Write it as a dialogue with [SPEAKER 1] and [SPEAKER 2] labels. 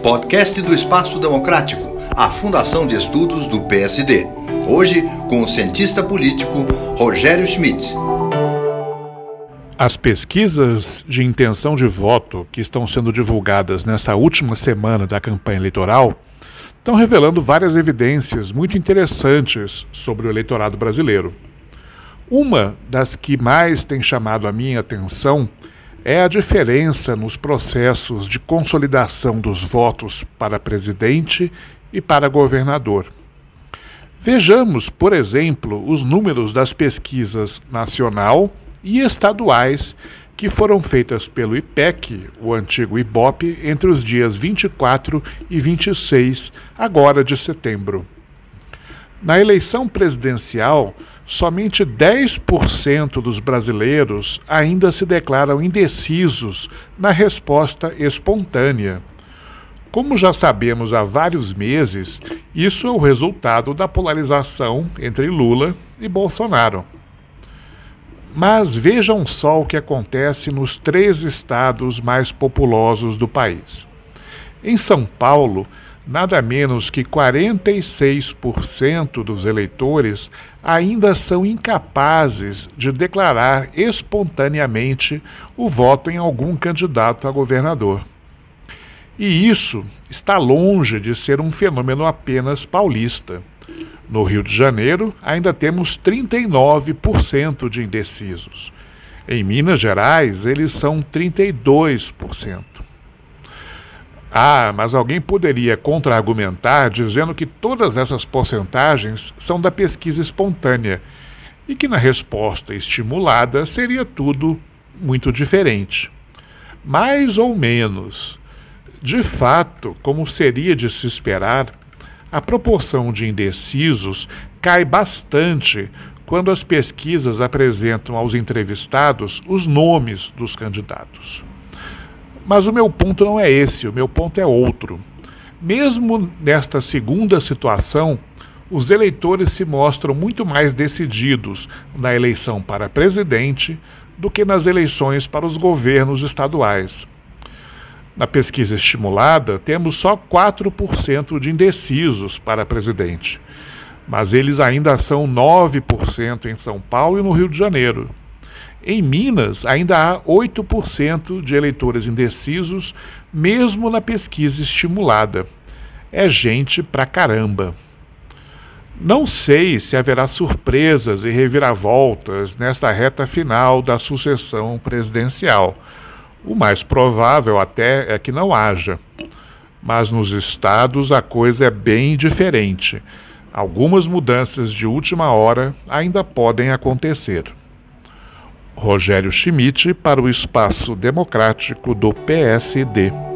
[SPEAKER 1] Podcast do Espaço Democrático, a Fundação de Estudos do PSD. Hoje, com o cientista político Rogério Schmidt.
[SPEAKER 2] As pesquisas de intenção de voto que estão sendo divulgadas nessa última semana da campanha eleitoral estão revelando várias evidências muito interessantes sobre o eleitorado brasileiro. Uma das que mais tem chamado a minha atenção é a diferença nos processos de consolidação dos votos para presidente e para governador. Vejamos, por exemplo, os números das pesquisas nacional e estaduais que foram feitas pelo IPEC, o antigo IBOP, entre os dias 24 e 26, agora de setembro. Na eleição presidencial, somente 10% dos brasileiros ainda se declaram indecisos na resposta espontânea. Como já sabemos há vários meses, isso é o resultado da polarização entre Lula e Bolsonaro. Mas vejam só o que acontece nos três estados mais populosos do país. Em São Paulo, nada menos que 46% dos eleitores ainda são incapazes de declarar espontaneamente o voto em algum candidato a governador. E isso está longe de ser um fenômeno apenas paulista. No Rio de Janeiro, ainda temos 39% de indecisos. Em Minas Gerais, eles são 32%. Ah, mas alguém poderia contra-argumentar dizendo que todas essas porcentagens são da pesquisa espontânea e que na resposta estimulada seria tudo muito diferente. Mais ou menos. De fato, como seria de se esperar, a proporção de indecisos cai bastante quando as pesquisas apresentam aos entrevistados os nomes dos candidatos. Mas o meu ponto não é esse, o meu ponto é outro. Mesmo nesta segunda situação, os eleitores se mostram muito mais decididos na eleição para presidente do que nas eleições para os governos estaduais. Na pesquisa estimulada, temos só 4% de indecisos para presidente, mas eles ainda são 9% em São Paulo e no Rio de Janeiro. Em Minas, ainda há 8% de eleitores indecisos, mesmo na pesquisa estimulada. É gente pra caramba. Não sei se haverá surpresas e reviravoltas nesta reta final da sucessão presidencial o mais provável até é que não haja. Mas nos estados a coisa é bem diferente. Algumas mudanças de última hora ainda podem acontecer. Rogério Schmidt para o Espaço Democrático do PSD.